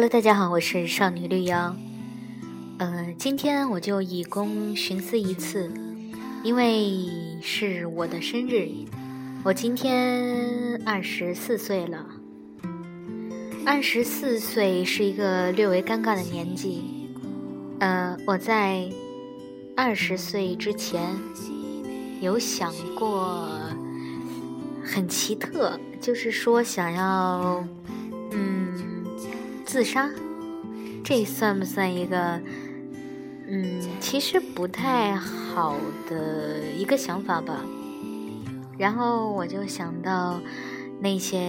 Hello，大家好，我是少女绿妖。呃，今天我就以公寻思一次，因为是我的生日，我今天二十四岁了。二十四岁是一个略微尴尬的年纪。呃，我在二十岁之前有想过很奇特，就是说想要。自杀，这算不算一个？嗯，其实不太好的一个想法吧。然后我就想到那些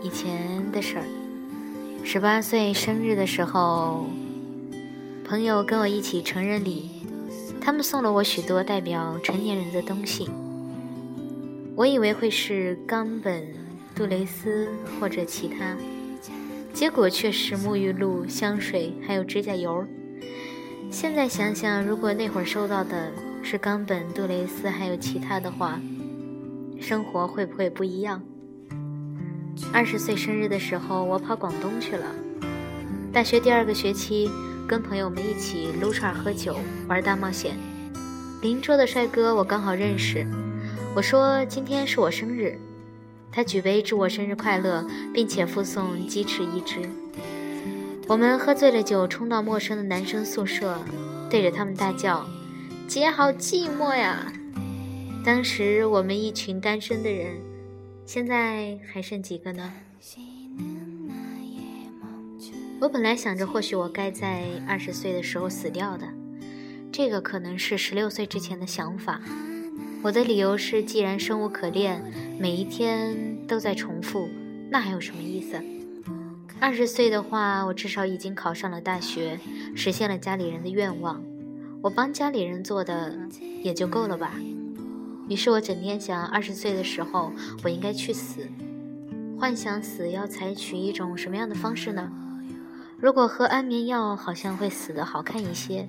以前的事儿。十八岁生日的时候，朋友跟我一起成人礼，他们送了我许多代表成年人的东西。我以为会是冈本、杜蕾斯或者其他。结果却是沐浴露、香水，还有指甲油。现在想想，如果那会儿收到的是冈本、杜蕾斯，还有其他的话，生活会不会不一样？二十岁生日的时候，我跑广东去了。大学第二个学期，跟朋友们一起撸串、喝酒、玩大冒险。邻桌的帅哥我刚好认识，我说今天是我生日。他举杯祝我生日快乐，并且附送鸡翅一只。我们喝醉了酒，冲到陌生的男生宿舍，对着他们大叫：“姐好寂寞呀！”当时我们一群单身的人，现在还剩几个呢？我本来想着，或许我该在二十岁的时候死掉的，这个可能是十六岁之前的想法。我的理由是，既然生无可恋，每一天都在重复，那还有什么意思？二十岁的话，我至少已经考上了大学，实现了家里人的愿望，我帮家里人做的也就够了吧。于是我整天想，二十岁的时候我应该去死，幻想死要采取一种什么样的方式呢？如果喝安眠药，好像会死得好看一些；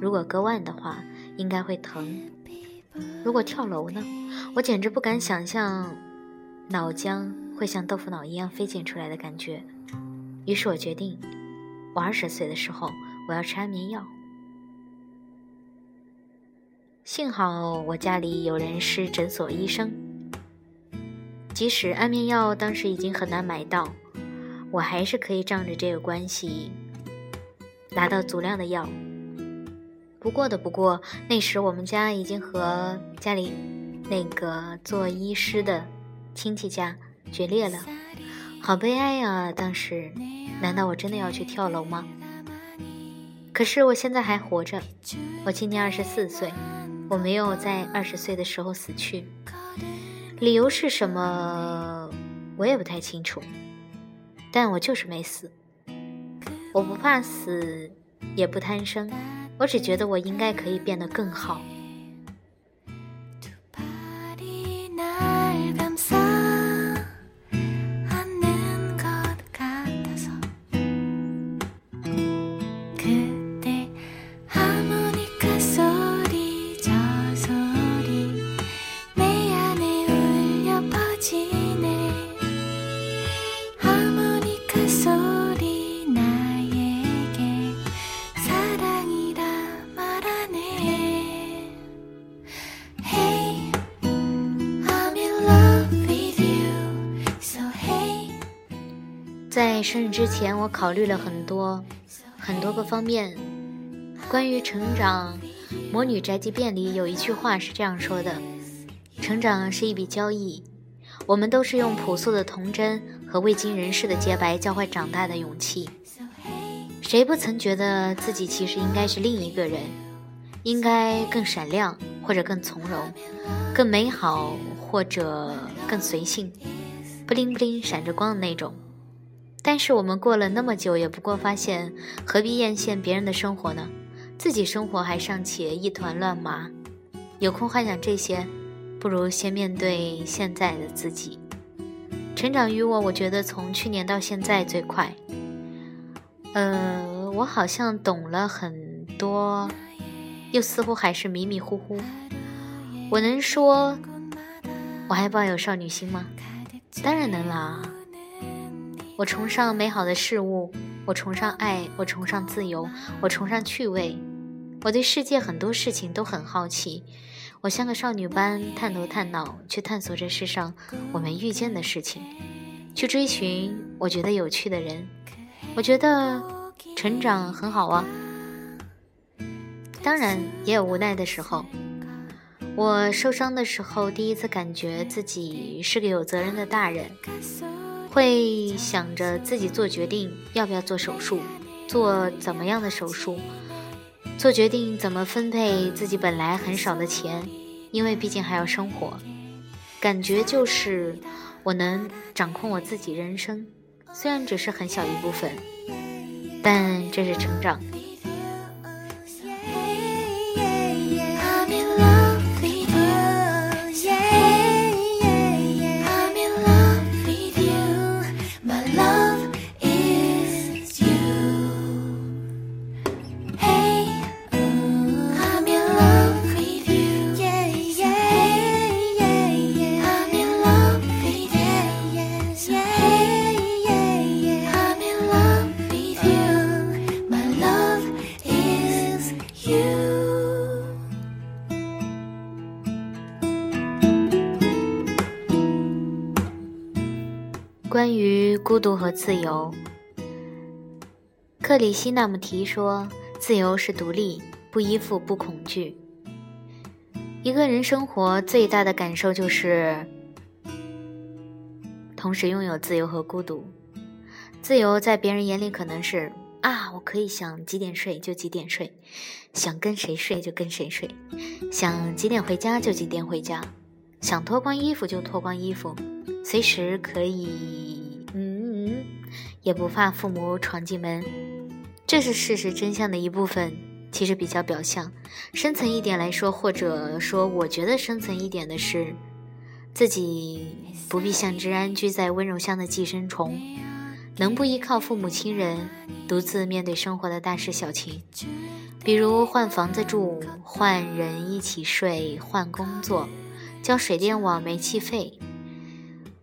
如果割腕的话，应该会疼。如果跳楼呢？我简直不敢想象，脑浆会像豆腐脑一样飞溅出来的感觉。于是我决定，我二十岁的时候我要吃安眠药。幸好我家里有人是诊所医生，即使安眠药当时已经很难买到，我还是可以仗着这个关系拿到足量的药。不过的不过，那时我们家已经和家里那个做医师的亲戚家决裂了，好悲哀呀！当时，难道我真的要去跳楼吗？可是我现在还活着，我今年二十四岁，我没有在二十岁的时候死去。理由是什么？我也不太清楚，但我就是没死。我不怕死，也不贪生。我只觉得我应该可以变得更好。生日之前，我考虑了很多很多个方面。关于成长，《魔女宅急便》里有一句话是这样说的：“成长是一笔交易，我们都是用朴素的童真和未经人事的洁白交换长大的勇气。谁不曾觉得自己其实应该是另一个人，应该更闪亮，或者更从容，更美好，或者更随性，不灵不灵闪着光的那种。”但是我们过了那么久，也不过发现何必艳羡别人的生活呢？自己生活还尚且一团乱麻，有空幻想这些，不如先面对现在的自己。成长于我，我觉得从去年到现在最快。呃，我好像懂了很多，又似乎还是迷迷糊糊。我能说我还抱有少女心吗？当然能啦。我崇尚美好的事物，我崇尚爱，我崇尚自由，我崇尚趣味。我对世界很多事情都很好奇，我像个少女般探头探脑，去探索这世上我没遇见的事情，去追寻我觉得有趣的人。我觉得成长很好啊，当然也有无奈的时候。我受伤的时候，第一次感觉自己是个有责任的大人。会想着自己做决定，要不要做手术，做怎么样的手术，做决定怎么分配自己本来很少的钱，因为毕竟还要生活。感觉就是我能掌控我自己人生，虽然只是很小一部分，但这是成长。于孤独和自由，克里希那穆提说：“自由是独立，不依附，不恐惧。”一个人生活最大的感受就是，同时拥有自由和孤独。自由在别人眼里可能是啊，我可以想几点睡就几点睡，想跟谁睡就跟谁睡，想几点回家就几点回家，想脱光衣服就脱光衣服。随时可以，也不怕父母闯进门，这是事实真相的一部分。其实比较表象，深层一点来说，或者说，我觉得深层一点的是，自己不必像只安居在温柔乡的寄生虫，能不依靠父母亲人，独自面对生活的大事小情，比如换房子住，换人一起睡，换工作，交水电网煤气费。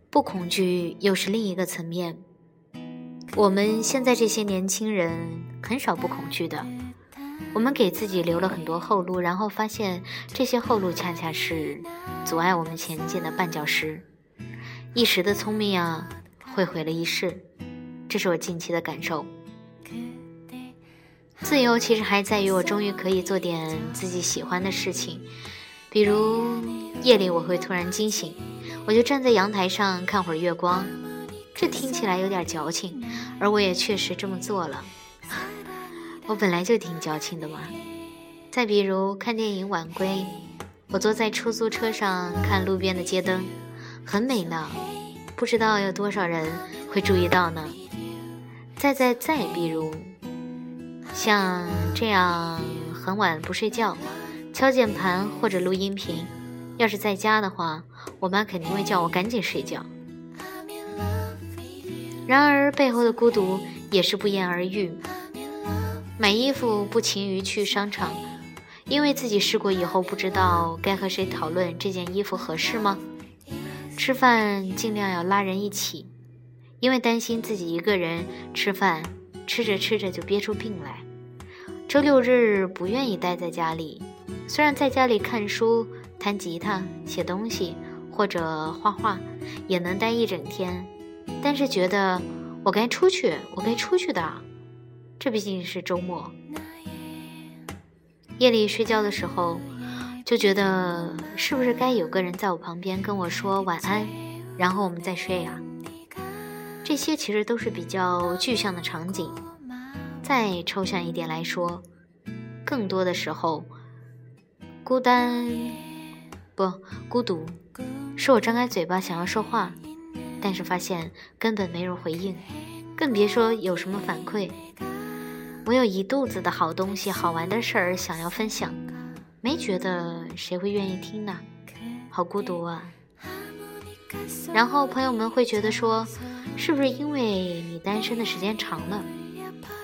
不恐惧又是另一个层面。我们现在这些年轻人很少不恐惧的，我们给自己留了很多后路，然后发现这些后路恰恰是阻碍我们前进的绊脚石。一时的聪明啊，会毁了一世，这是我近期的感受。自由其实还在于我终于可以做点自己喜欢的事情，比如夜里我会突然惊醒。我就站在阳台上看会儿月光，这听起来有点矫情，而我也确实这么做了。我本来就挺矫情的嘛。再比如看电影晚归，我坐在出租车上看路边的街灯，很美呢，不知道有多少人会注意到呢。再再再比如，像这样很晚不睡觉，敲键盘或者录音频。要是在家的话，我妈肯定会叫我赶紧睡觉。然而背后的孤独也是不言而喻。买衣服不勤于去商场，因为自己试过以后不知道该和谁讨论这件衣服合适吗？吃饭尽量要拉人一起，因为担心自己一个人吃饭，吃着吃着就憋出病来。周六日不愿意待在家里，虽然在家里看书。弹吉他、写东西或者画画，也能待一整天。但是觉得我该出去，我该出去的。这毕竟是周末。夜里睡觉的时候，就觉得是不是该有个人在我旁边跟我说晚安，然后我们再睡啊？这些其实都是比较具象的场景。再抽象一点来说，更多的时候，孤单。不孤独，是我张开嘴巴想要说话，但是发现根本没人回应，更别说有什么反馈。我有一肚子的好东西、好玩的事儿想要分享，没觉得谁会愿意听呢？好孤独啊！然后朋友们会觉得说，是不是因为你单身的时间长了，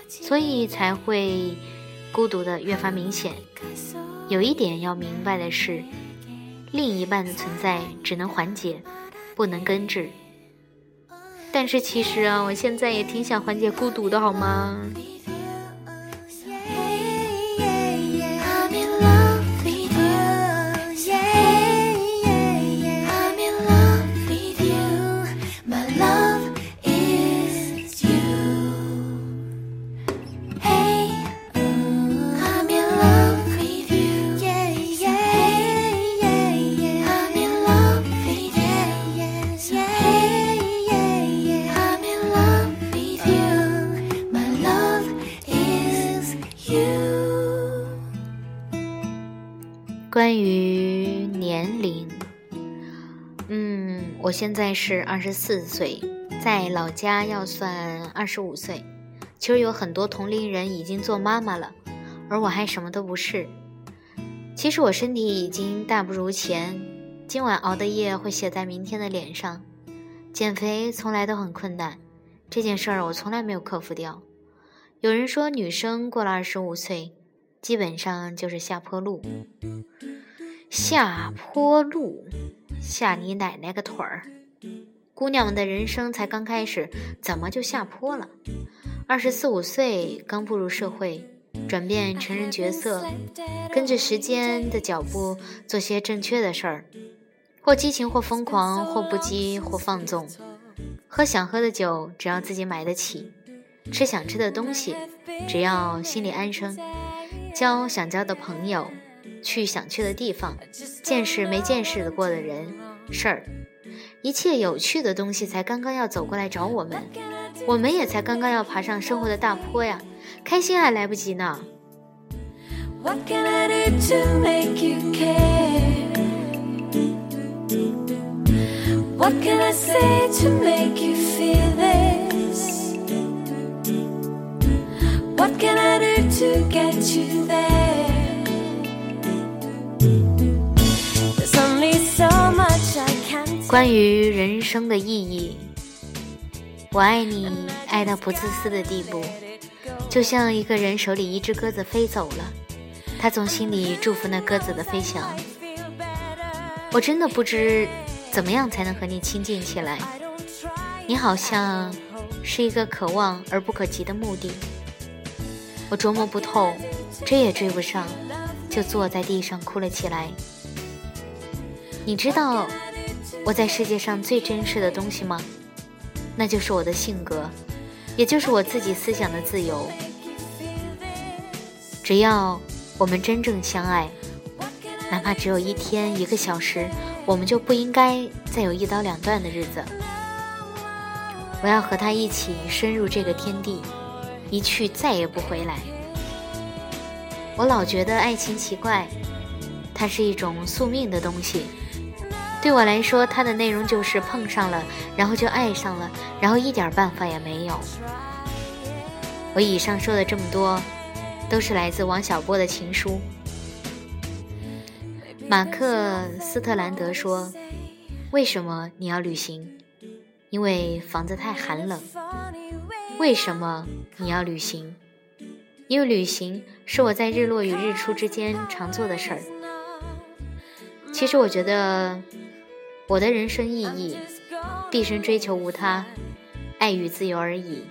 所以才会孤独的越发明显？有一点要明白的是。另一半的存在只能缓解，不能根治。但是其实啊，我现在也挺想缓解孤独的，好吗？现在是二十四岁，在老家要算二十五岁。其实有很多同龄人已经做妈妈了，而我还什么都不是。其实我身体已经大不如前，今晚熬的夜会写在明天的脸上。减肥从来都很困难，这件事儿我从来没有克服掉。有人说，女生过了二十五岁，基本上就是下坡路。下坡路，下你奶奶个腿儿！姑娘们的人生才刚开始，怎么就下坡了？二十四五岁刚步入社会，转变成人角色，跟着时间的脚步做些正确的事儿，或激情，或疯狂，或不羁，或放纵。喝想喝的酒，只要自己买得起；吃想吃的东西，只要心里安生；交想交的朋友。去想去的地方，见识没见识的过的人事儿，一切有趣的东西才刚刚要走过来找我们，我们也才刚刚要爬上生活的大坡呀，开心还来不及呢。关于人生的意义，我爱你，爱到不自私的地步，就像一个人手里一只鸽子飞走了，他从心里祝福那鸽子的飞翔。我真的不知怎么样才能和你亲近起来，你好像是一个可望而不可及的目的，我琢磨不透，追也追不上，就坐在地上哭了起来。你知道？我在世界上最珍视的东西吗？那就是我的性格，也就是我自己思想的自由。只要我们真正相爱，哪怕只有一天、一个小时，我们就不应该再有一刀两断的日子。我要和他一起深入这个天地，一去再也不回来。我老觉得爱情奇怪，它是一种宿命的东西。对我来说，它的内容就是碰上了，然后就爱上了，然后一点办法也没有。我以上说的这么多，都是来自王小波的情书。马克斯特兰德说：“为什么你要旅行？因为房子太寒冷。为什么你要旅行？因为旅行是我在日落与日出之间常做的事儿。其实我觉得。”我的人生意义，毕生追求无他，爱与自由而已。